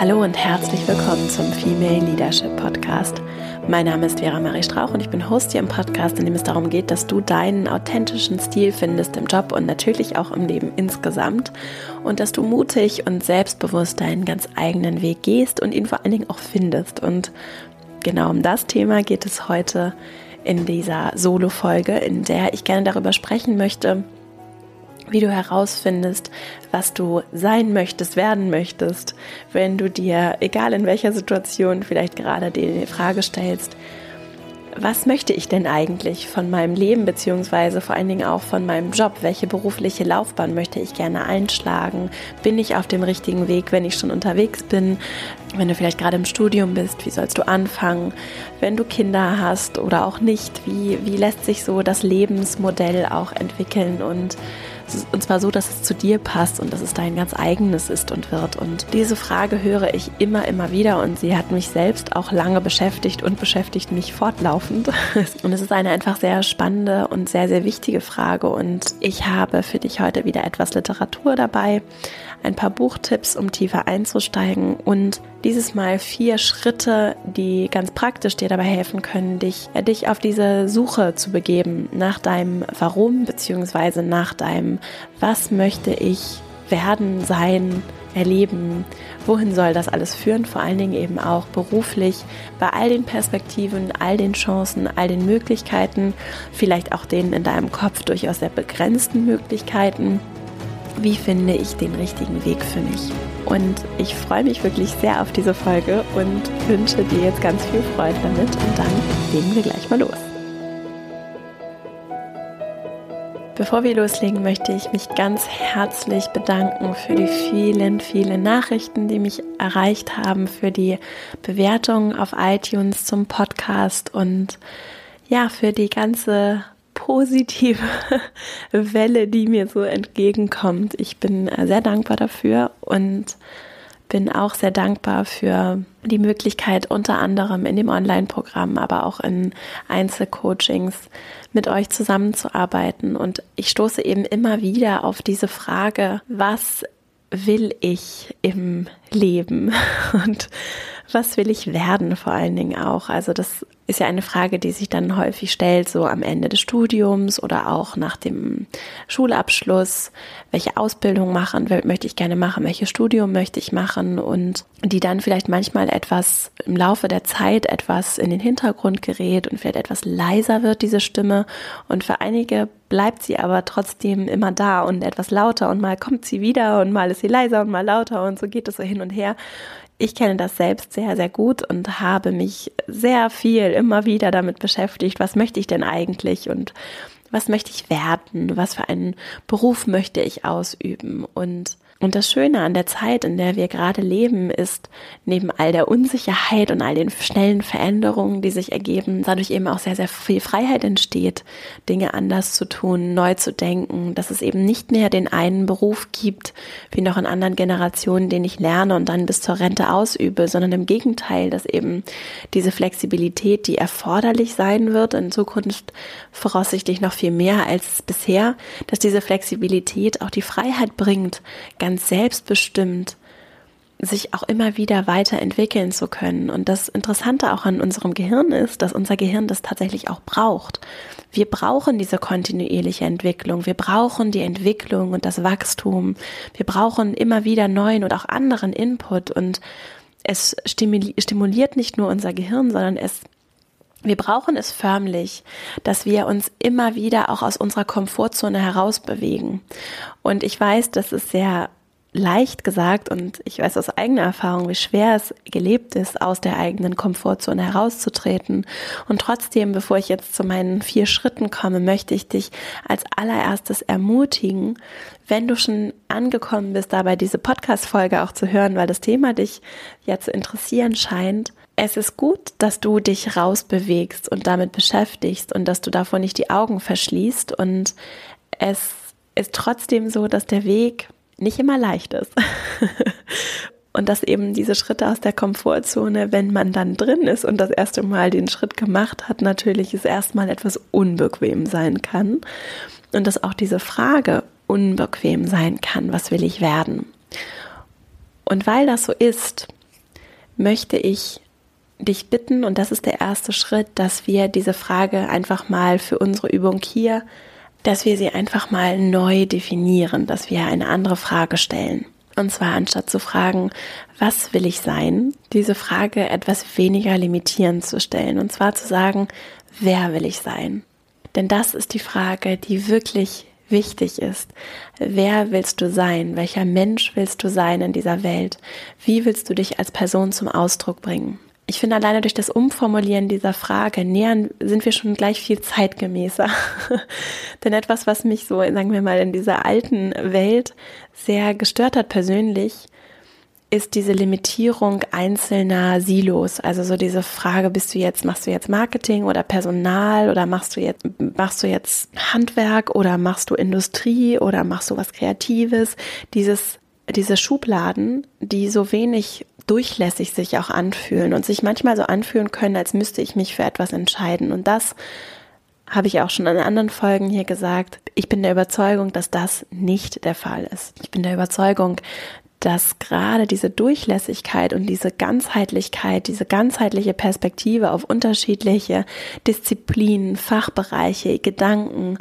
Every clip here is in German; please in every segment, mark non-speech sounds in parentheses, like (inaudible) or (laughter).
Hallo und herzlich willkommen zum Female Leadership Podcast. Mein Name ist Vera Marie Strauch und ich bin Host hier im Podcast, in dem es darum geht, dass du deinen authentischen Stil findest im Job und natürlich auch im Leben insgesamt und dass du mutig und selbstbewusst deinen ganz eigenen Weg gehst und ihn vor allen Dingen auch findest. Und genau um das Thema geht es heute in dieser Solo-Folge, in der ich gerne darüber sprechen möchte, wie du herausfindest, was du sein möchtest, werden möchtest, wenn du dir, egal in welcher Situation, vielleicht gerade die Frage stellst, was möchte ich denn eigentlich von meinem Leben, beziehungsweise vor allen Dingen auch von meinem Job? Welche berufliche Laufbahn möchte ich gerne einschlagen? Bin ich auf dem richtigen Weg, wenn ich schon unterwegs bin? Wenn du vielleicht gerade im Studium bist, wie sollst du anfangen? Wenn du Kinder hast oder auch nicht, wie, wie lässt sich so das Lebensmodell auch entwickeln und und zwar so, dass es zu dir passt und dass es dein ganz eigenes ist und wird. Und diese Frage höre ich immer, immer wieder und sie hat mich selbst auch lange beschäftigt und beschäftigt mich fortlaufend. (laughs) Und es ist eine einfach sehr spannende und sehr, sehr wichtige Frage. Und ich habe für dich heute wieder etwas Literatur dabei, ein paar Buchtipps, um tiefer einzusteigen. Und dieses Mal vier Schritte, die ganz praktisch dir dabei helfen können, dich, äh, dich auf diese Suche zu begeben nach deinem Warum beziehungsweise nach deinem Was möchte ich werden, sein, erleben, wohin soll das alles führen, vor allen Dingen eben auch beruflich, bei all den Perspektiven, all den Chancen, all den Möglichkeiten, vielleicht auch den in deinem Kopf durchaus sehr begrenzten Möglichkeiten wie finde ich den richtigen Weg für mich. Und ich freue mich wirklich sehr auf diese Folge und wünsche dir jetzt ganz viel Freude damit und dann legen wir gleich mal los. Bevor wir loslegen, möchte ich mich ganz herzlich bedanken für die vielen, vielen Nachrichten, die mich erreicht haben, für die Bewertungen auf iTunes zum Podcast und ja, für die ganze positive (laughs) Welle, die mir so entgegenkommt. Ich bin sehr dankbar dafür und bin auch sehr dankbar für die Möglichkeit, unter anderem in dem Online-Programm, aber auch in Einzelcoachings mit euch zusammenzuarbeiten. Und ich stoße eben immer wieder auf diese Frage, was will ich im Leben (laughs) und was will ich werden vor allen Dingen auch. Also das ist ja eine Frage, die sich dann häufig stellt, so am Ende des Studiums oder auch nach dem Schulabschluss. Welche Ausbildung machen möchte ich gerne machen? Welches Studium möchte ich machen? Und die dann vielleicht manchmal etwas im Laufe der Zeit etwas in den Hintergrund gerät und vielleicht etwas leiser wird, diese Stimme. Und für einige bleibt sie aber trotzdem immer da und etwas lauter und mal kommt sie wieder und mal ist sie leiser und mal lauter und so geht es so hin und her. Ich kenne das selbst sehr, sehr gut und habe mich sehr viel immer wieder damit beschäftigt, was möchte ich denn eigentlich und was möchte ich werden, was für einen Beruf möchte ich ausüben? Und und das Schöne an der Zeit, in der wir gerade leben, ist neben all der Unsicherheit und all den schnellen Veränderungen, die sich ergeben, dadurch eben auch sehr, sehr viel Freiheit entsteht, Dinge anders zu tun, neu zu denken, dass es eben nicht mehr den einen Beruf gibt, wie noch in anderen Generationen, den ich lerne und dann bis zur Rente ausübe, sondern im Gegenteil, dass eben diese Flexibilität, die erforderlich sein wird, in Zukunft voraussichtlich noch viel mehr als bisher, dass diese Flexibilität auch die Freiheit bringt, ganz selbstbestimmt sich auch immer wieder weiterentwickeln zu können. Und das Interessante auch an unserem Gehirn ist, dass unser Gehirn das tatsächlich auch braucht. Wir brauchen diese kontinuierliche Entwicklung. Wir brauchen die Entwicklung und das Wachstum. Wir brauchen immer wieder neuen und auch anderen Input. Und es stimuliert nicht nur unser Gehirn, sondern es wir brauchen es förmlich, dass wir uns immer wieder auch aus unserer Komfortzone herausbewegen. Und ich weiß, das ist sehr leicht gesagt und ich weiß aus eigener Erfahrung, wie schwer es gelebt ist, aus der eigenen Komfortzone herauszutreten. Und trotzdem, bevor ich jetzt zu meinen vier Schritten komme, möchte ich dich als allererstes ermutigen, wenn du schon angekommen bist, dabei diese Podcast-Folge auch zu hören, weil das Thema dich ja zu interessieren scheint. Es ist gut, dass du dich rausbewegst und damit beschäftigst und dass du davor nicht die Augen verschließt und es ist trotzdem so, dass der Weg nicht immer leicht ist. (laughs) Und dass eben diese Schritte aus der Komfortzone, wenn man dann drin ist und das erste Mal den Schritt gemacht hat, natürlich es erstmal etwas unbequem sein kann. Und dass auch diese Frage unbequem sein kann, was will ich werden? Und weil das so ist, möchte ich dich bitten, und das ist der erste Schritt, dass wir diese Frage einfach mal für unsere Übung hier, dass wir sie einfach mal neu definieren, dass wir eine andere Frage stellen. Und zwar anstatt zu fragen, was will ich sein, diese Frage etwas weniger limitierend zu stellen. Und zwar zu sagen, wer will ich sein? Denn das ist die Frage, die wirklich wichtig ist. Wer willst du sein? Welcher Mensch willst du sein in dieser Welt? Wie willst du dich als Person zum Ausdruck bringen? Ich finde, alleine durch das Umformulieren dieser Frage nähern sind wir schon gleich viel zeitgemäßer. (laughs) Denn etwas, was mich so, sagen wir mal, in dieser alten Welt sehr gestört hat persönlich, ist diese Limitierung einzelner Silos. Also so diese Frage, bist du jetzt, machst du jetzt Marketing oder Personal oder machst du jetzt, machst du jetzt Handwerk oder machst du Industrie oder machst du was Kreatives? Dieses, diese Schubladen, die so wenig durchlässig sich auch anfühlen und sich manchmal so anfühlen können, als müsste ich mich für etwas entscheiden. Und das habe ich auch schon in anderen Folgen hier gesagt. Ich bin der Überzeugung, dass das nicht der Fall ist. Ich bin der Überzeugung, dass gerade diese Durchlässigkeit und diese Ganzheitlichkeit, diese ganzheitliche Perspektive auf unterschiedliche Disziplinen, Fachbereiche, Gedanken,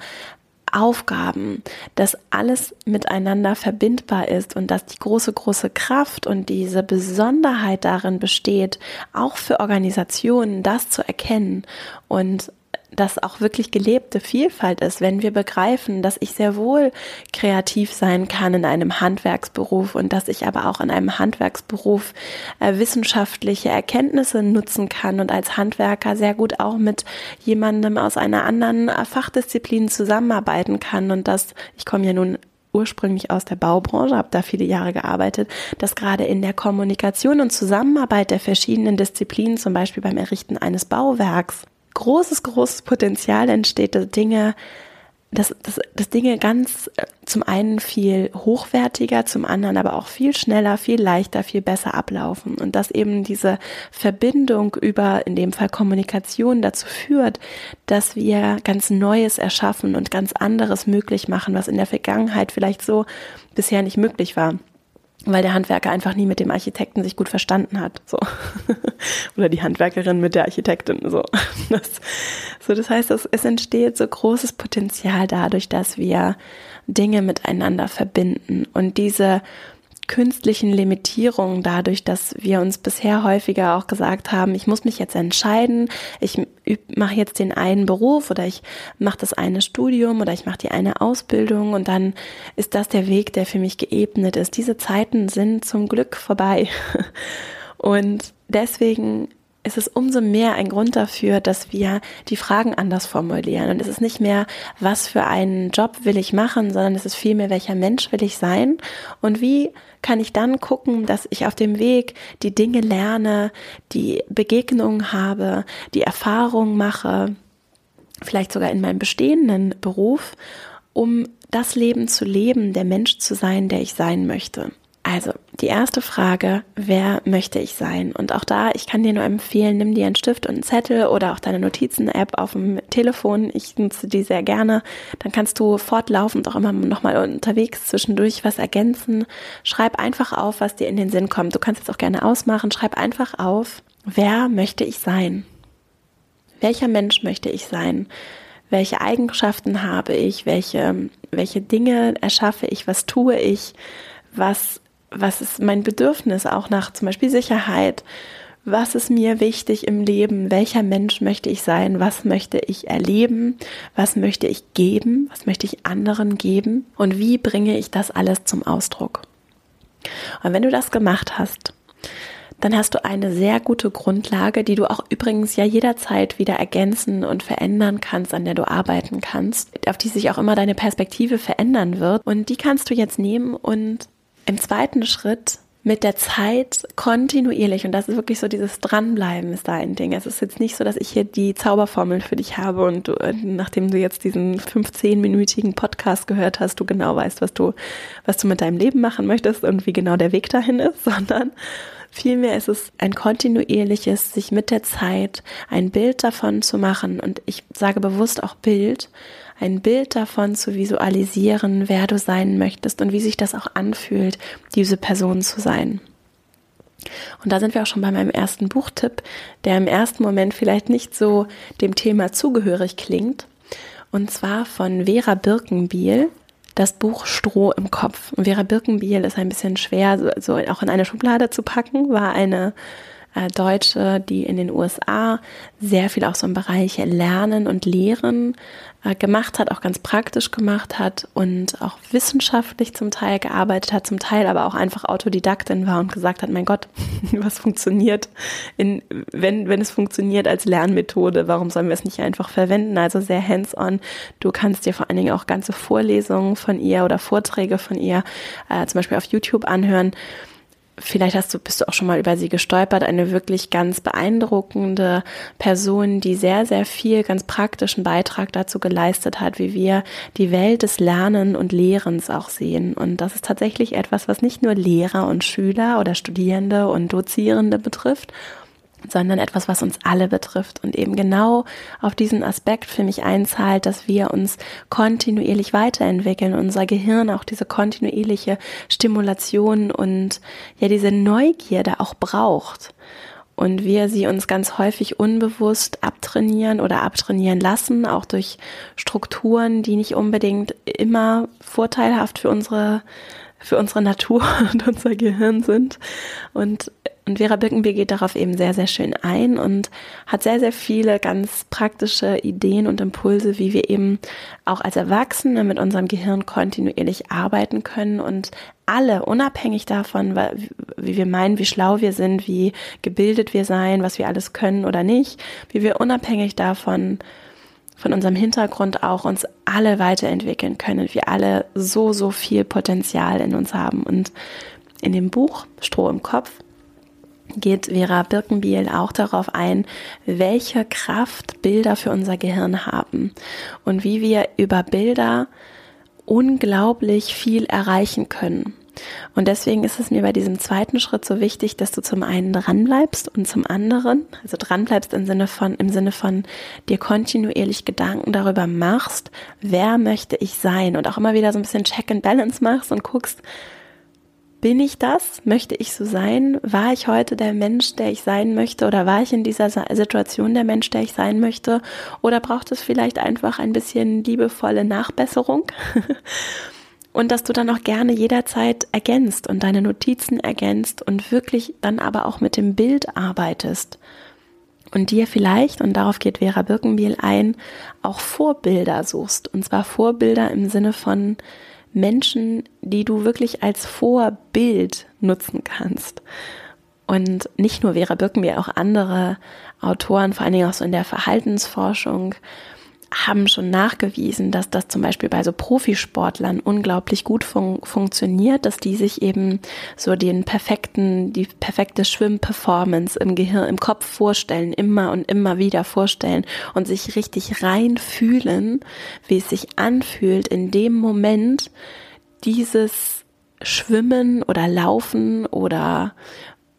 Aufgaben, dass alles miteinander verbindbar ist und dass die große, große Kraft und diese Besonderheit darin besteht, auch für Organisationen das zu erkennen und das auch wirklich gelebte Vielfalt ist, wenn wir begreifen, dass ich sehr wohl kreativ sein kann in einem Handwerksberuf und dass ich aber auch in einem Handwerksberuf äh, wissenschaftliche Erkenntnisse nutzen kann und als Handwerker sehr gut auch mit jemandem aus einer anderen äh, Fachdisziplin zusammenarbeiten kann. Und dass ich komme ja nun ursprünglich aus der Baubranche, habe da viele Jahre gearbeitet, dass gerade in der Kommunikation und Zusammenarbeit der verschiedenen Disziplinen, zum Beispiel beim Errichten eines Bauwerks, großes, großes Potenzial entsteht, dass Dinge, dass, dass, dass Dinge ganz äh, zum einen viel hochwertiger, zum anderen aber auch viel schneller, viel leichter, viel besser ablaufen. Und dass eben diese Verbindung über, in dem Fall Kommunikation, dazu führt, dass wir ganz Neues erschaffen und ganz anderes möglich machen, was in der Vergangenheit vielleicht so bisher nicht möglich war weil der Handwerker einfach nie mit dem Architekten sich gut verstanden hat, so (laughs) oder die Handwerkerin mit der Architektin, so. (laughs) Das, so das heißt, es, es entsteht so großes Potenzial dadurch, dass wir Dinge miteinander verbinden und diese künstlichen Limitierungen dadurch, dass wir uns bisher häufiger auch gesagt haben, ich muss mich jetzt entscheiden, ich mache jetzt den einen Beruf oder ich mache das eine Studium oder ich mache die eine Ausbildung und dann ist das der Weg, der für mich geebnet ist. Diese Zeiten sind zum Glück vorbei. (laughs) Und deswegen ist es umso mehr ein Grund dafür, dass wir die Fragen anders formulieren. Und es ist nicht mehr, was für einen Job will ich machen, sondern es ist vielmehr, welcher Mensch will ich sein und wie kann ich dann gucken, dass ich auf dem Weg die Dinge lerne, die Begegnungen habe, die Erfahrungen mache, vielleicht sogar in meinem bestehenden Beruf, um das Leben zu leben, der Mensch zu sein, der ich sein möchte. Also, die erste Frage, wer möchte ich sein? Und auch da, ich kann dir nur empfehlen, nimm dir einen Stift und einen Zettel oder auch deine Notizen-App auf dem Telefon. Ich nutze die sehr gerne. Dann kannst du fortlaufend auch immer nochmal unterwegs zwischendurch was ergänzen. Schreib einfach auf, was dir in den Sinn kommt. Du kannst es auch gerne ausmachen. Schreib einfach auf, wer möchte ich sein? Welcher Mensch möchte ich sein? Welche Eigenschaften habe ich? Welche, welche Dinge erschaffe ich? Was tue ich? Was was ist mein Bedürfnis auch nach zum Beispiel Sicherheit? Was ist mir wichtig im Leben? Welcher Mensch möchte ich sein? Was möchte ich erleben? Was möchte ich geben? Was möchte ich anderen geben? Und wie bringe ich das alles zum Ausdruck? Und wenn du das gemacht hast, dann hast du eine sehr gute Grundlage, die du auch übrigens ja jederzeit wieder ergänzen und verändern kannst, an der du arbeiten kannst, auf die sich auch immer deine Perspektive verändern wird. Und die kannst du jetzt nehmen und im zweiten Schritt mit der Zeit kontinuierlich, und das ist wirklich so dieses Dranbleiben ist da ein Ding. Es ist jetzt nicht so, dass ich hier die Zauberformel für dich habe und du, äh, nachdem du jetzt diesen 15-minütigen Podcast gehört hast, du genau weißt, was du, was du mit deinem Leben machen möchtest und wie genau der Weg dahin ist, (laughs) sondern Vielmehr ist es ein kontinuierliches, sich mit der Zeit ein Bild davon zu machen und ich sage bewusst auch Bild, ein Bild davon zu visualisieren, wer du sein möchtest und wie sich das auch anfühlt, diese Person zu sein. Und da sind wir auch schon bei meinem ersten Buchtipp, der im ersten Moment vielleicht nicht so dem Thema zugehörig klingt. Und zwar von Vera Birkenbiel, das Buch Stroh im Kopf. Und Vera Birkenbiel ist ein bisschen schwer, so, auch in eine Schublade zu packen, war eine äh, Deutsche, die in den USA sehr viel auch so im Bereich Lernen und Lehren äh, gemacht hat, auch ganz praktisch gemacht hat und auch wissenschaftlich zum Teil gearbeitet hat, zum Teil aber auch einfach Autodidaktin war und gesagt hat, mein Gott, (laughs) was funktioniert, in, wenn, wenn es funktioniert als Lernmethode, warum sollen wir es nicht einfach verwenden? Also sehr hands-on. Du kannst dir vor allen Dingen auch ganze Vorlesungen von ihr oder Vorträge von ihr äh, zum Beispiel auf YouTube anhören vielleicht hast du, bist du auch schon mal über sie gestolpert, eine wirklich ganz beeindruckende Person, die sehr, sehr viel ganz praktischen Beitrag dazu geleistet hat, wie wir die Welt des Lernen und Lehrens auch sehen. Und das ist tatsächlich etwas, was nicht nur Lehrer und Schüler oder Studierende und Dozierende betrifft, sondern etwas, was uns alle betrifft und eben genau auf diesen Aspekt für mich einzahlt, dass wir uns kontinuierlich weiterentwickeln, unser Gehirn auch diese kontinuierliche Stimulation und ja diese Neugierde auch braucht und wir sie uns ganz häufig unbewusst abtrainieren oder abtrainieren lassen, auch durch Strukturen, die nicht unbedingt immer vorteilhaft für unsere für unsere Natur (laughs) und unser Gehirn sind. Und und Vera Birkenbier geht darauf eben sehr, sehr schön ein und hat sehr, sehr viele ganz praktische Ideen und Impulse, wie wir eben auch als Erwachsene mit unserem Gehirn kontinuierlich arbeiten können und alle, unabhängig davon, wie wir meinen, wie schlau wir sind, wie gebildet wir sein, was wir alles können oder nicht, wie wir unabhängig davon von unserem Hintergrund auch uns alle weiterentwickeln können. Wir alle so, so viel Potenzial in uns haben. Und in dem Buch Stroh im Kopf geht Vera Birkenbiel auch darauf ein, welche Kraft Bilder für unser Gehirn haben und wie wir über Bilder unglaublich viel erreichen können. Und deswegen ist es mir bei diesem zweiten Schritt so wichtig, dass du zum einen dranbleibst und zum anderen, also dranbleibst im Sinne von, im Sinne von dir kontinuierlich Gedanken darüber machst, wer möchte ich sein und auch immer wieder so ein bisschen Check and Balance machst und guckst, bin ich das? Möchte ich so sein? War ich heute der Mensch, der ich sein möchte? Oder war ich in dieser Situation der Mensch, der ich sein möchte? Oder braucht es vielleicht einfach ein bisschen liebevolle Nachbesserung? (laughs) und dass du dann auch gerne jederzeit ergänzt und deine Notizen ergänzt und wirklich dann aber auch mit dem Bild arbeitest. Und dir vielleicht, und darauf geht Vera Birkenbiel ein, auch Vorbilder suchst. Und zwar Vorbilder im Sinne von, Menschen, die du wirklich als Vorbild nutzen kannst. Und nicht nur Vera Birkenbier, auch andere Autoren, vor allen Dingen auch so in der Verhaltensforschung, haben schon nachgewiesen, dass das zum Beispiel bei so Profisportlern unglaublich gut fun funktioniert, dass die sich eben so den perfekten, die perfekte Schwimmperformance im Gehirn, im Kopf vorstellen, immer und immer wieder vorstellen und sich richtig reinfühlen, wie es sich anfühlt in dem Moment dieses Schwimmen oder Laufen oder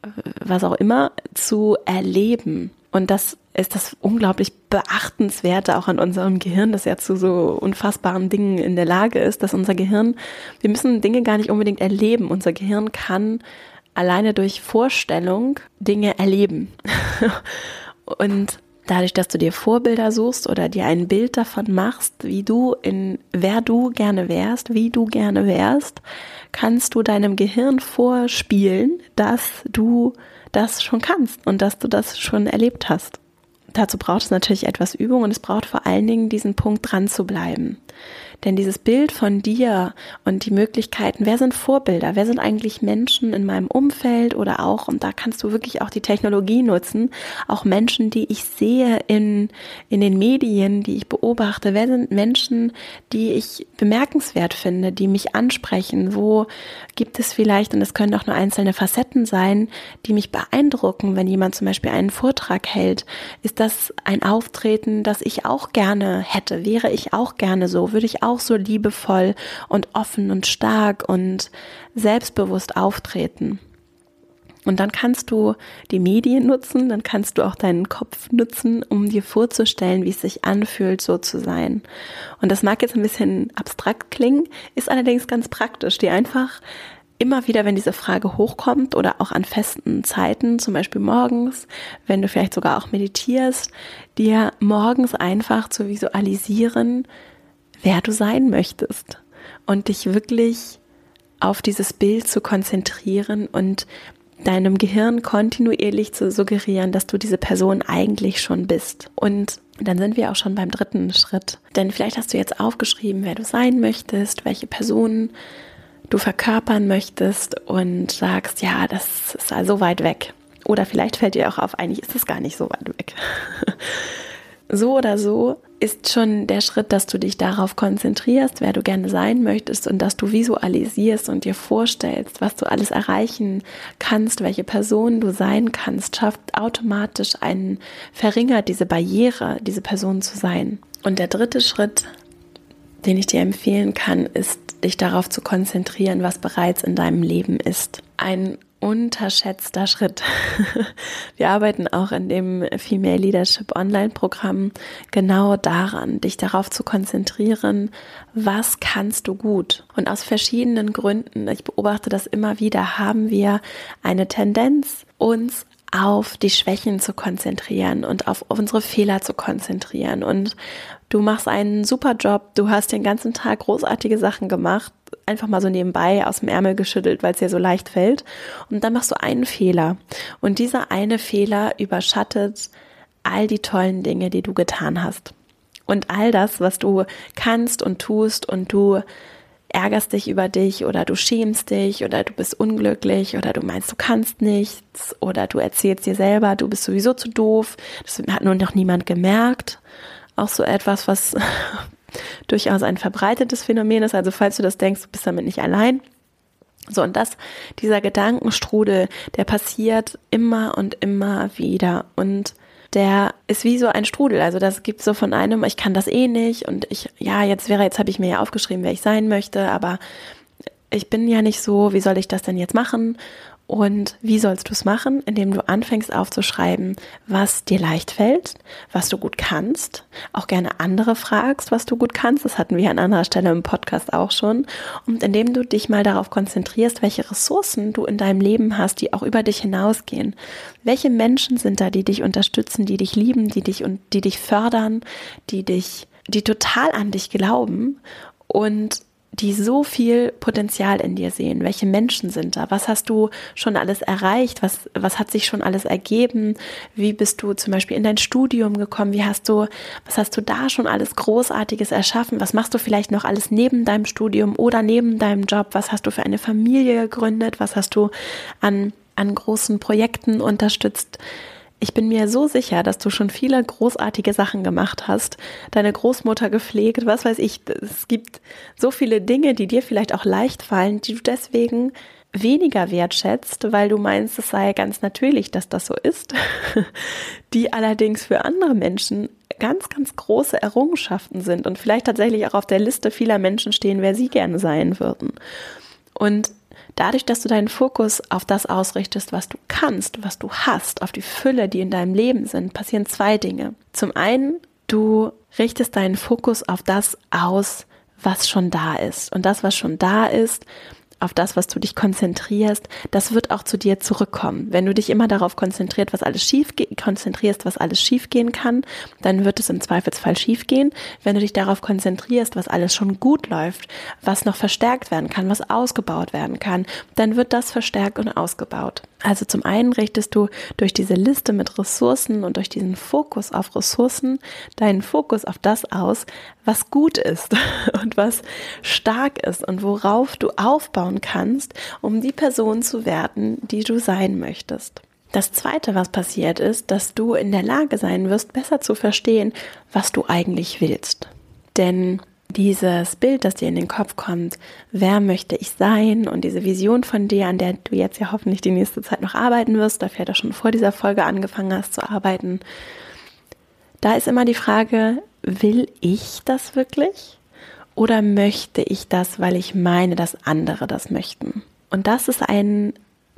äh, was auch immer zu erleben. Und das ist das unglaublich beachtenswerte auch an unserem Gehirn, das ja zu so unfassbaren Dingen in der Lage ist, dass unser Gehirn, wir müssen Dinge gar nicht unbedingt erleben. Unser Gehirn kann alleine durch Vorstellung Dinge erleben. (laughs) Und dadurch, dass du dir Vorbilder suchst oder dir ein Bild davon machst, wie du in, wer du gerne wärst, wie du gerne wärst, kannst du deinem Gehirn vorspielen, dass du das schon kannst und dass du das schon erlebt hast dazu braucht es natürlich etwas Übung und es braucht vor allen Dingen diesen Punkt dran zu bleiben. Denn dieses Bild von dir und die Möglichkeiten, wer sind Vorbilder, wer sind eigentlich Menschen in meinem Umfeld oder auch, und da kannst du wirklich auch die Technologie nutzen, auch Menschen, die ich sehe in, in den Medien, die ich beobachte, wer sind Menschen, die ich bemerkenswert finde, die mich ansprechen, wo gibt es vielleicht, und es können auch nur einzelne Facetten sein, die mich beeindrucken, wenn jemand zum Beispiel einen Vortrag hält, ist das ein Auftreten, das ich auch gerne hätte, wäre ich auch gerne so, würde ich auch auch so liebevoll und offen und stark und selbstbewusst auftreten. Und dann kannst du die Medien nutzen, dann kannst du auch deinen Kopf nutzen, um dir vorzustellen, wie es sich anfühlt, so zu sein. Und das mag jetzt ein bisschen abstrakt klingen, ist allerdings ganz praktisch, dir einfach immer wieder, wenn diese Frage hochkommt oder auch an festen Zeiten, zum Beispiel morgens, wenn du vielleicht sogar auch meditierst, dir morgens einfach zu visualisieren, wer du sein möchtest und dich wirklich auf dieses Bild zu konzentrieren und deinem Gehirn kontinuierlich zu suggerieren, dass du diese Person eigentlich schon bist. Und dann sind wir auch schon beim dritten Schritt. Denn vielleicht hast du jetzt aufgeschrieben, wer du sein möchtest, welche Personen du verkörpern möchtest und sagst, ja, das ist also weit weg. Oder vielleicht fällt dir auch auf, eigentlich ist es gar nicht so weit weg. (laughs) so oder so ist schon der Schritt, dass du dich darauf konzentrierst, wer du gerne sein möchtest und dass du visualisierst und dir vorstellst, was du alles erreichen kannst, welche Person du sein kannst, schafft automatisch einen, verringert diese Barriere, diese Person zu sein. Und der dritte Schritt, den ich dir empfehlen kann, ist, dich darauf zu konzentrieren, was bereits in deinem Leben ist. Ein unterschätzter Schritt. (laughs) Wir arbeiten auch in dem Female Leadership Online Programm genau daran, dich darauf zu konzentrieren, was kannst du gut. Und aus verschiedenen Gründen, ich beobachte das immer wieder, haben wir eine Tendenz, uns auf die Schwächen zu konzentrieren und auf unsere Fehler zu konzentrieren. Und du machst einen super Job, du hast den ganzen Tag großartige Sachen gemacht, einfach mal so nebenbei aus dem Ärmel geschüttelt, weil es dir so leicht fällt. Und dann machst du einen Fehler. Und dieser eine Fehler überschattet all die tollen Dinge, die du getan hast. Und all das, was du kannst und tust und du ärgerst dich über dich oder du schämst dich oder du bist unglücklich oder du meinst, du kannst nichts oder du erzählst dir selber, du bist sowieso zu doof. Das hat nur noch niemand gemerkt. Auch so etwas, was (laughs) durchaus ein verbreitetes Phänomen ist. Also falls du das denkst, du bist damit nicht allein. So, und das, dieser Gedankenstrudel, der passiert immer und immer wieder. Und der ist wie so ein Strudel. Also das gibt so von einem, ich kann das eh nicht und ich, ja, jetzt wäre, jetzt habe ich mir ja aufgeschrieben, wer ich sein möchte, aber ich bin ja nicht so, wie soll ich das denn jetzt machen? Und wie sollst du es machen? Indem du anfängst aufzuschreiben, was dir leicht fällt, was du gut kannst, auch gerne andere fragst, was du gut kannst. Das hatten wir an anderer Stelle im Podcast auch schon. Und indem du dich mal darauf konzentrierst, welche Ressourcen du in deinem Leben hast, die auch über dich hinausgehen. Welche Menschen sind da, die dich unterstützen, die dich lieben, die dich und die dich fördern, die dich, die total an dich glauben und die so viel Potenzial in dir sehen. Welche Menschen sind da? Was hast du schon alles erreicht? Was, was hat sich schon alles ergeben? Wie bist du zum Beispiel in dein Studium gekommen? Wie hast du, was hast du da schon alles Großartiges erschaffen? Was machst du vielleicht noch alles neben deinem Studium oder neben deinem Job? Was hast du für eine Familie gegründet? Was hast du an, an großen Projekten unterstützt? Ich bin mir so sicher, dass du schon viele großartige Sachen gemacht hast, deine Großmutter gepflegt, was weiß ich. Es gibt so viele Dinge, die dir vielleicht auch leicht fallen, die du deswegen weniger wertschätzt, weil du meinst, es sei ganz natürlich, dass das so ist, (laughs) die allerdings für andere Menschen ganz, ganz große Errungenschaften sind und vielleicht tatsächlich auch auf der Liste vieler Menschen stehen, wer sie gerne sein würden. Und Dadurch, dass du deinen Fokus auf das ausrichtest, was du kannst, was du hast, auf die Fülle, die in deinem Leben sind, passieren zwei Dinge. Zum einen, du richtest deinen Fokus auf das aus, was schon da ist. Und das, was schon da ist, auf das, was du dich konzentrierst, das wird auch zu dir zurückkommen. Wenn du dich immer darauf konzentriert, was alles schief konzentrierst, was alles schief gehen kann, dann wird es im Zweifelsfall schief gehen. Wenn du dich darauf konzentrierst, was alles schon gut läuft, was noch verstärkt werden kann, was ausgebaut werden kann, dann wird das verstärkt und ausgebaut. Also zum einen richtest du durch diese Liste mit Ressourcen und durch diesen Fokus auf Ressourcen deinen Fokus auf das aus, was gut ist (laughs) und was stark ist und worauf du aufbauen kannst, um die Person zu werden, die du sein möchtest. Das Zweite, was passiert ist, dass du in der Lage sein wirst, besser zu verstehen, was du eigentlich willst. Denn dieses Bild, das dir in den Kopf kommt, wer möchte ich sein und diese Vision von dir, an der du jetzt ja hoffentlich die nächste Zeit noch arbeiten wirst, dafür ja schon vor dieser Folge angefangen hast zu arbeiten, da ist immer die Frage, will ich das wirklich? Oder möchte ich das, weil ich meine, dass andere das möchten? Und das ist ein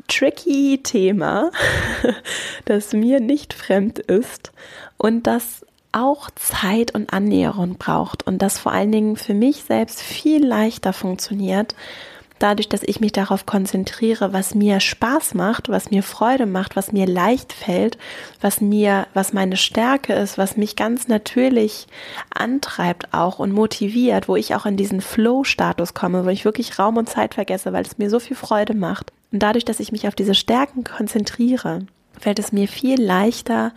tricky Thema, (laughs) das mir nicht fremd ist und das auch Zeit und Annäherung braucht und das vor allen Dingen für mich selbst viel leichter funktioniert, dadurch, dass ich mich darauf konzentriere, was mir Spaß macht, was mir Freude macht, was mir leicht fällt, was mir, was meine Stärke ist, was mich ganz natürlich antreibt auch und motiviert, wo ich auch in diesen Flow-Status komme, wo ich wirklich Raum und Zeit vergesse, weil es mir so viel Freude macht. Und dadurch, dass ich mich auf diese Stärken konzentriere, fällt es mir viel leichter,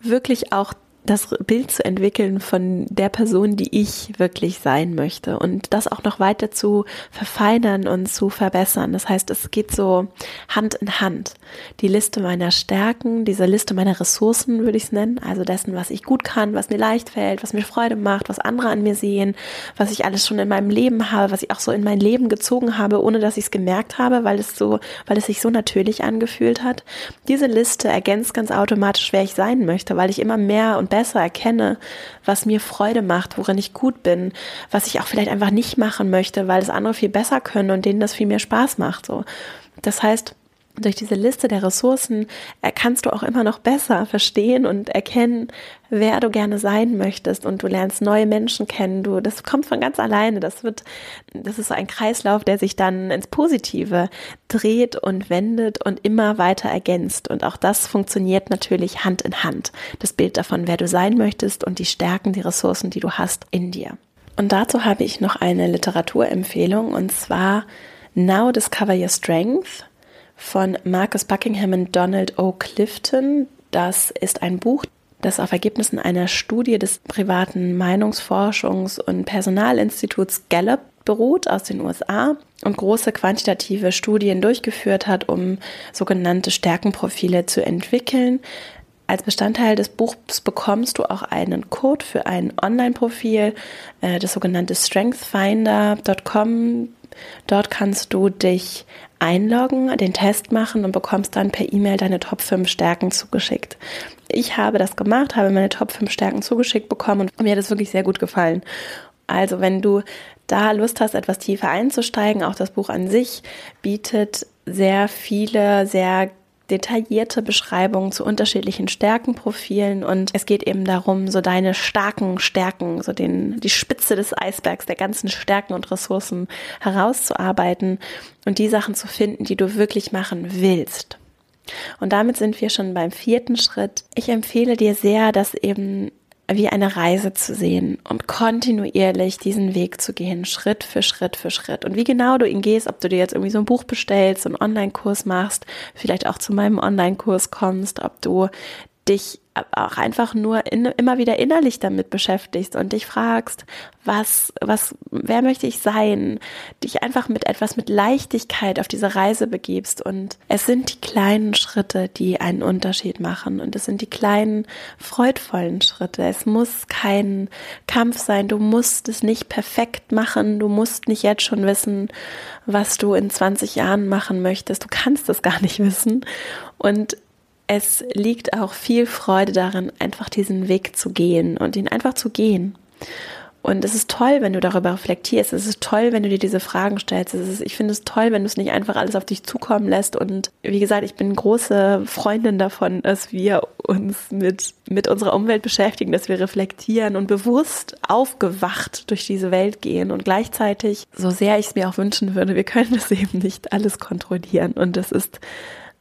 wirklich auch das Bild zu entwickeln von der Person, die ich wirklich sein möchte und das auch noch weiter zu verfeinern und zu verbessern. Das heißt, es geht so Hand in Hand. Die Liste meiner Stärken, diese Liste meiner Ressourcen würde ich es nennen, also dessen, was ich gut kann, was mir leicht fällt, was mir Freude macht, was andere an mir sehen, was ich alles schon in meinem Leben habe, was ich auch so in mein Leben gezogen habe, ohne dass ich es gemerkt habe, weil es so, weil es sich so natürlich angefühlt hat. Diese Liste ergänzt ganz automatisch, wer ich sein möchte, weil ich immer mehr und besser erkenne, was mir Freude macht, worin ich gut bin, was ich auch vielleicht einfach nicht machen möchte, weil es andere viel besser können und denen das viel mehr Spaß macht. So. Das heißt, durch diese Liste der Ressourcen kannst du auch immer noch besser verstehen und erkennen, wer du gerne sein möchtest und du lernst neue Menschen kennen. Du, das kommt von ganz alleine. Das wird, das ist so ein Kreislauf, der sich dann ins Positive dreht und wendet und immer weiter ergänzt. Und auch das funktioniert natürlich Hand in Hand. Das Bild davon, wer du sein möchtest und die Stärken, die Ressourcen, die du hast in dir. Und dazu habe ich noch eine Literaturempfehlung und zwar Now Discover Your Strength von Marcus Buckingham und Donald O. Clifton. Das ist ein Buch, das auf Ergebnissen einer Studie des privaten Meinungsforschungs- und Personalinstituts Gallup beruht aus den USA und große quantitative Studien durchgeführt hat, um sogenannte Stärkenprofile zu entwickeln. Als Bestandteil des Buchs bekommst du auch einen Code für ein Online-Profil, äh, das sogenannte strengthfinder.com. Dort kannst du dich einloggen, den Test machen und bekommst dann per E-Mail deine Top 5 Stärken zugeschickt. Ich habe das gemacht, habe meine Top 5 Stärken zugeschickt bekommen und mir hat es wirklich sehr gut gefallen. Also wenn du da Lust hast, etwas tiefer einzusteigen, auch das Buch an sich bietet sehr viele, sehr detaillierte Beschreibungen zu unterschiedlichen Stärkenprofilen und es geht eben darum, so deine starken Stärken, so den, die Spitze des Eisbergs der ganzen Stärken und Ressourcen herauszuarbeiten und die Sachen zu finden, die du wirklich machen willst. Und damit sind wir schon beim vierten Schritt. Ich empfehle dir sehr, dass eben wie eine Reise zu sehen und kontinuierlich diesen Weg zu gehen, Schritt für Schritt für Schritt. Und wie genau du ihn gehst, ob du dir jetzt irgendwie so ein Buch bestellst, einen Online-Kurs machst, vielleicht auch zu meinem Online-Kurs kommst, ob du dich auch einfach nur in, immer wieder innerlich damit beschäftigst und dich fragst, was, was, wer möchte ich sein? Dich einfach mit etwas mit Leichtigkeit auf diese Reise begibst und es sind die kleinen Schritte, die einen Unterschied machen und es sind die kleinen freudvollen Schritte. Es muss kein Kampf sein. Du musst es nicht perfekt machen. Du musst nicht jetzt schon wissen, was du in 20 Jahren machen möchtest. Du kannst es gar nicht wissen und es liegt auch viel Freude darin, einfach diesen Weg zu gehen und ihn einfach zu gehen. Und es ist toll, wenn du darüber reflektierst. Es ist toll, wenn du dir diese Fragen stellst. Ist, ich finde es toll, wenn du es nicht einfach alles auf dich zukommen lässt. Und wie gesagt, ich bin große Freundin davon, dass wir uns mit, mit unserer Umwelt beschäftigen, dass wir reflektieren und bewusst aufgewacht durch diese Welt gehen. Und gleichzeitig, so sehr ich es mir auch wünschen würde, wir können das (laughs) eben nicht alles kontrollieren. Und das ist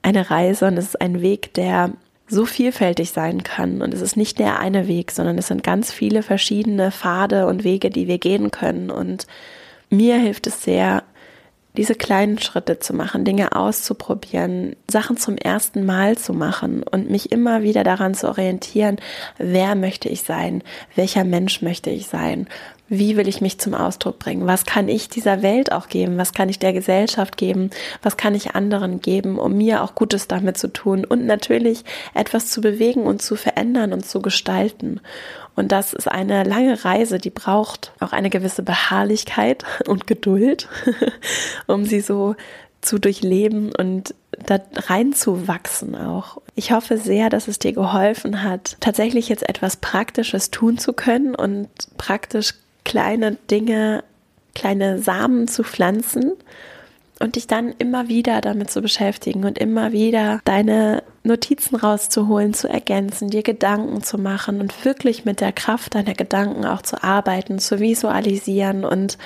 eine Reise und es ist ein Weg, der so vielfältig sein kann. Und es ist nicht der eine Weg, sondern es sind ganz viele verschiedene Pfade und Wege, die wir gehen können. Und mir hilft es sehr, diese kleinen Schritte zu machen, Dinge auszuprobieren, Sachen zum ersten Mal zu machen und mich immer wieder daran zu orientieren, wer möchte ich sein, welcher Mensch möchte ich sein, wie will ich mich zum Ausdruck bringen, was kann ich dieser Welt auch geben, was kann ich der Gesellschaft geben, was kann ich anderen geben, um mir auch Gutes damit zu tun und natürlich etwas zu bewegen und zu verändern und zu gestalten. Und das ist eine lange Reise, die braucht auch eine gewisse Beharrlichkeit (laughs) und Geduld, (laughs) um sie so zu durchleben und da reinzuwachsen auch. Ich hoffe sehr, dass es dir geholfen hat, tatsächlich jetzt etwas Praktisches tun zu können und praktisch kleine Dinge, kleine Samen zu pflanzen und dich dann immer wieder damit zu beschäftigen und immer wieder deine Notizen rauszuholen, zu ergänzen, dir Gedanken zu machen und wirklich mit der Kraft deiner Gedanken auch zu arbeiten, zu visualisieren und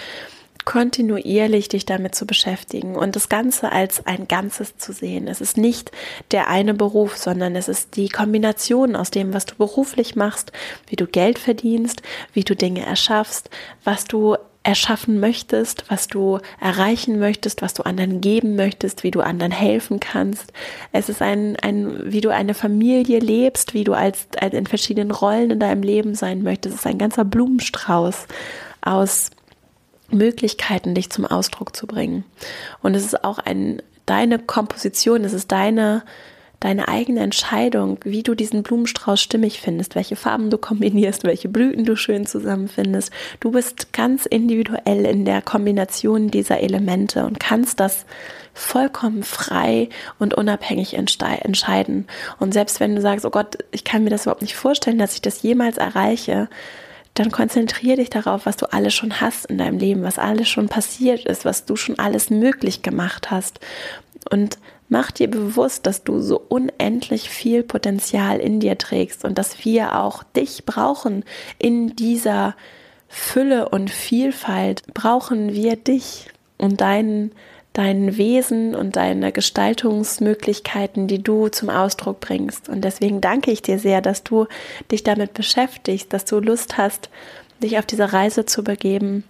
kontinuierlich dich damit zu beschäftigen und das Ganze als ein Ganzes zu sehen. Es ist nicht der eine Beruf, sondern es ist die Kombination aus dem, was du beruflich machst, wie du Geld verdienst, wie du Dinge erschaffst, was du erschaffen möchtest, was du erreichen möchtest, was du anderen geben möchtest, wie du anderen helfen kannst. Es ist ein, ein wie du eine Familie lebst, wie du als, als in verschiedenen Rollen in deinem Leben sein möchtest. Es ist ein ganzer Blumenstrauß aus Möglichkeiten, dich zum Ausdruck zu bringen. Und es ist auch ein, deine Komposition, es ist deine deine eigene Entscheidung, wie du diesen Blumenstrauß stimmig findest, welche Farben du kombinierst, welche Blüten du schön zusammenfindest. Du bist ganz individuell in der Kombination dieser Elemente und kannst das vollkommen frei und unabhängig entscheiden. Und selbst wenn du sagst, oh Gott, ich kann mir das überhaupt nicht vorstellen, dass ich das jemals erreiche, dann konzentriere dich darauf, was du alles schon hast in deinem Leben, was alles schon passiert ist, was du schon alles möglich gemacht hast. Und Mach dir bewusst, dass du so unendlich viel Potenzial in dir trägst und dass wir auch dich brauchen in dieser Fülle und Vielfalt. Brauchen wir dich und deinen dein Wesen und deine Gestaltungsmöglichkeiten, die du zum Ausdruck bringst. Und deswegen danke ich dir sehr, dass du dich damit beschäftigst, dass du Lust hast, dich auf diese Reise zu begeben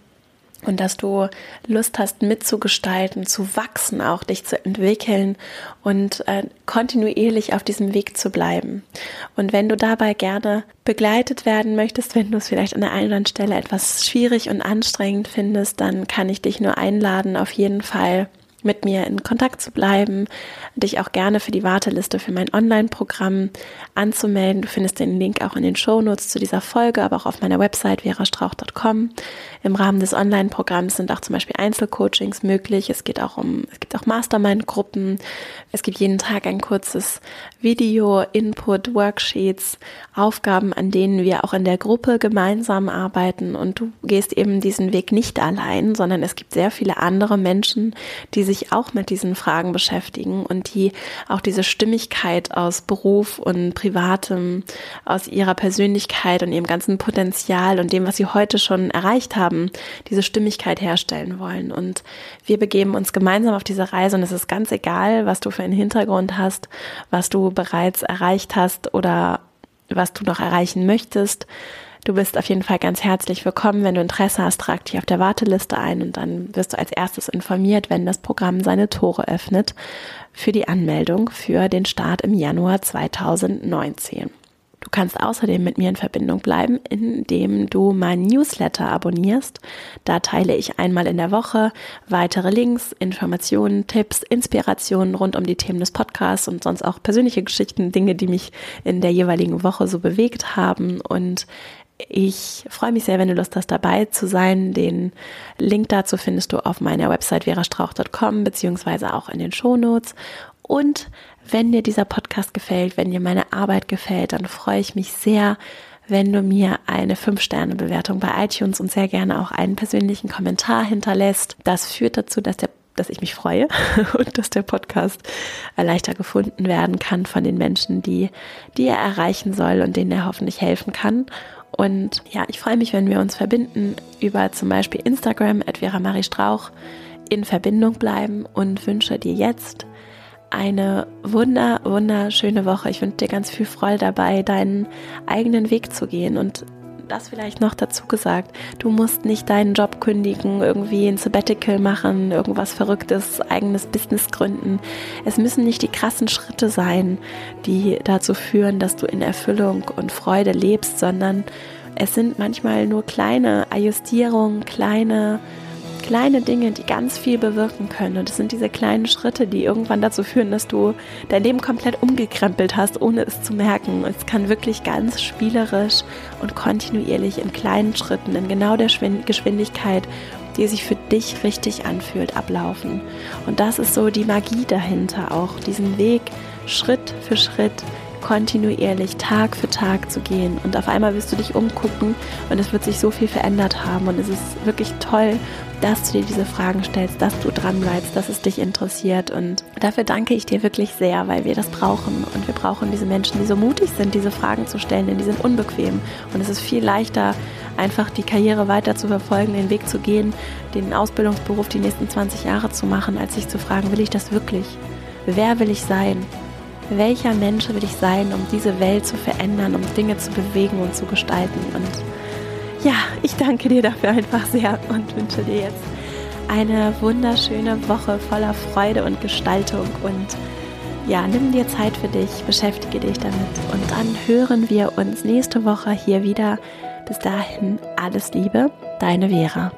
und dass du Lust hast mitzugestalten, zu wachsen, auch dich zu entwickeln und äh, kontinuierlich auf diesem Weg zu bleiben. Und wenn du dabei gerne begleitet werden möchtest, wenn du es vielleicht an der einen oder anderen Stelle etwas schwierig und anstrengend findest, dann kann ich dich nur einladen, auf jeden Fall mit mir in Kontakt zu bleiben, dich auch gerne für die Warteliste für mein Online-Programm anzumelden. Du findest den Link auch in den Shownotes zu dieser Folge, aber auch auf meiner Website verastrauch.com. Im Rahmen des Online-Programms sind auch zum Beispiel Einzelcoachings möglich. Es geht auch um, es gibt auch Mastermind-Gruppen. Es gibt jeden Tag ein kurzes Video, Input, Worksheets, Aufgaben, an denen wir auch in der Gruppe gemeinsam arbeiten. Und du gehst eben diesen Weg nicht allein, sondern es gibt sehr viele andere Menschen, die sich auch mit diesen Fragen beschäftigen und die auch diese Stimmigkeit aus Beruf und Privatem, aus ihrer Persönlichkeit und ihrem ganzen Potenzial und dem, was sie heute schon erreicht haben, diese Stimmigkeit herstellen wollen. Und wir begeben uns gemeinsam auf diese Reise und es ist ganz egal, was du für einen Hintergrund hast, was du bereits erreicht hast oder was du noch erreichen möchtest. Du bist auf jeden Fall ganz herzlich willkommen. Wenn du Interesse hast, trag dich auf der Warteliste ein und dann wirst du als erstes informiert, wenn das Programm seine Tore öffnet für die Anmeldung für den Start im Januar 2019. Du kannst außerdem mit mir in Verbindung bleiben, indem du mein Newsletter abonnierst. Da teile ich einmal in der Woche weitere Links, Informationen, Tipps, Inspirationen rund um die Themen des Podcasts und sonst auch persönliche Geschichten, Dinge, die mich in der jeweiligen Woche so bewegt haben. Und ich freue mich sehr, wenn du Lust hast, dabei zu sein. Den Link dazu findest du auf meiner Website verastrauch.com beziehungsweise auch in den Shownotes. Und wenn dir dieser Podcast gefällt, wenn dir meine Arbeit gefällt, dann freue ich mich sehr, wenn du mir eine 5-Sterne-Bewertung bei iTunes und sehr gerne auch einen persönlichen Kommentar hinterlässt. Das führt dazu, dass der dass ich mich freue (laughs) und dass der Podcast leichter gefunden werden kann von den Menschen, die, die er erreichen soll und denen er hoffentlich helfen kann. Und ja, ich freue mich, wenn wir uns verbinden über zum Beispiel Instagram, at Marie Strauch, in Verbindung bleiben und wünsche dir jetzt eine wunder, wunderschöne Woche. Ich wünsche dir ganz viel Freude dabei, deinen eigenen Weg zu gehen und das vielleicht noch dazu gesagt. Du musst nicht deinen Job kündigen, irgendwie ein Sabbatical machen, irgendwas Verrücktes, eigenes Business gründen. Es müssen nicht die krassen Schritte sein, die dazu führen, dass du in Erfüllung und Freude lebst, sondern es sind manchmal nur kleine Ajustierungen, kleine kleine Dinge, die ganz viel bewirken können. Und es sind diese kleinen Schritte, die irgendwann dazu führen, dass du dein Leben komplett umgekrempelt hast, ohne es zu merken. Es kann wirklich ganz spielerisch und kontinuierlich in kleinen Schritten, in genau der Geschwindigkeit, die sich für dich richtig anfühlt, ablaufen. Und das ist so die Magie dahinter auch, diesen Weg Schritt für Schritt kontinuierlich Tag für Tag zu gehen. Und auf einmal wirst du dich umgucken und es wird sich so viel verändert haben. Und es ist wirklich toll, dass du dir diese Fragen stellst, dass du dran bleibst, dass es dich interessiert. Und dafür danke ich dir wirklich sehr, weil wir das brauchen. Und wir brauchen diese Menschen, die so mutig sind, diese Fragen zu stellen, denn die sind unbequem. Und es ist viel leichter, einfach die Karriere weiter zu verfolgen, den Weg zu gehen, den Ausbildungsberuf die nächsten 20 Jahre zu machen, als sich zu fragen, will ich das wirklich? Wer will ich sein? welcher Mensch will ich sein, um diese Welt zu verändern, um Dinge zu bewegen und zu gestalten. Und ja, ich danke dir dafür einfach sehr und wünsche dir jetzt eine wunderschöne Woche voller Freude und Gestaltung und ja, nimm dir Zeit für dich, beschäftige dich damit und dann hören wir uns nächste Woche hier wieder. Bis dahin alles Liebe, deine Vera.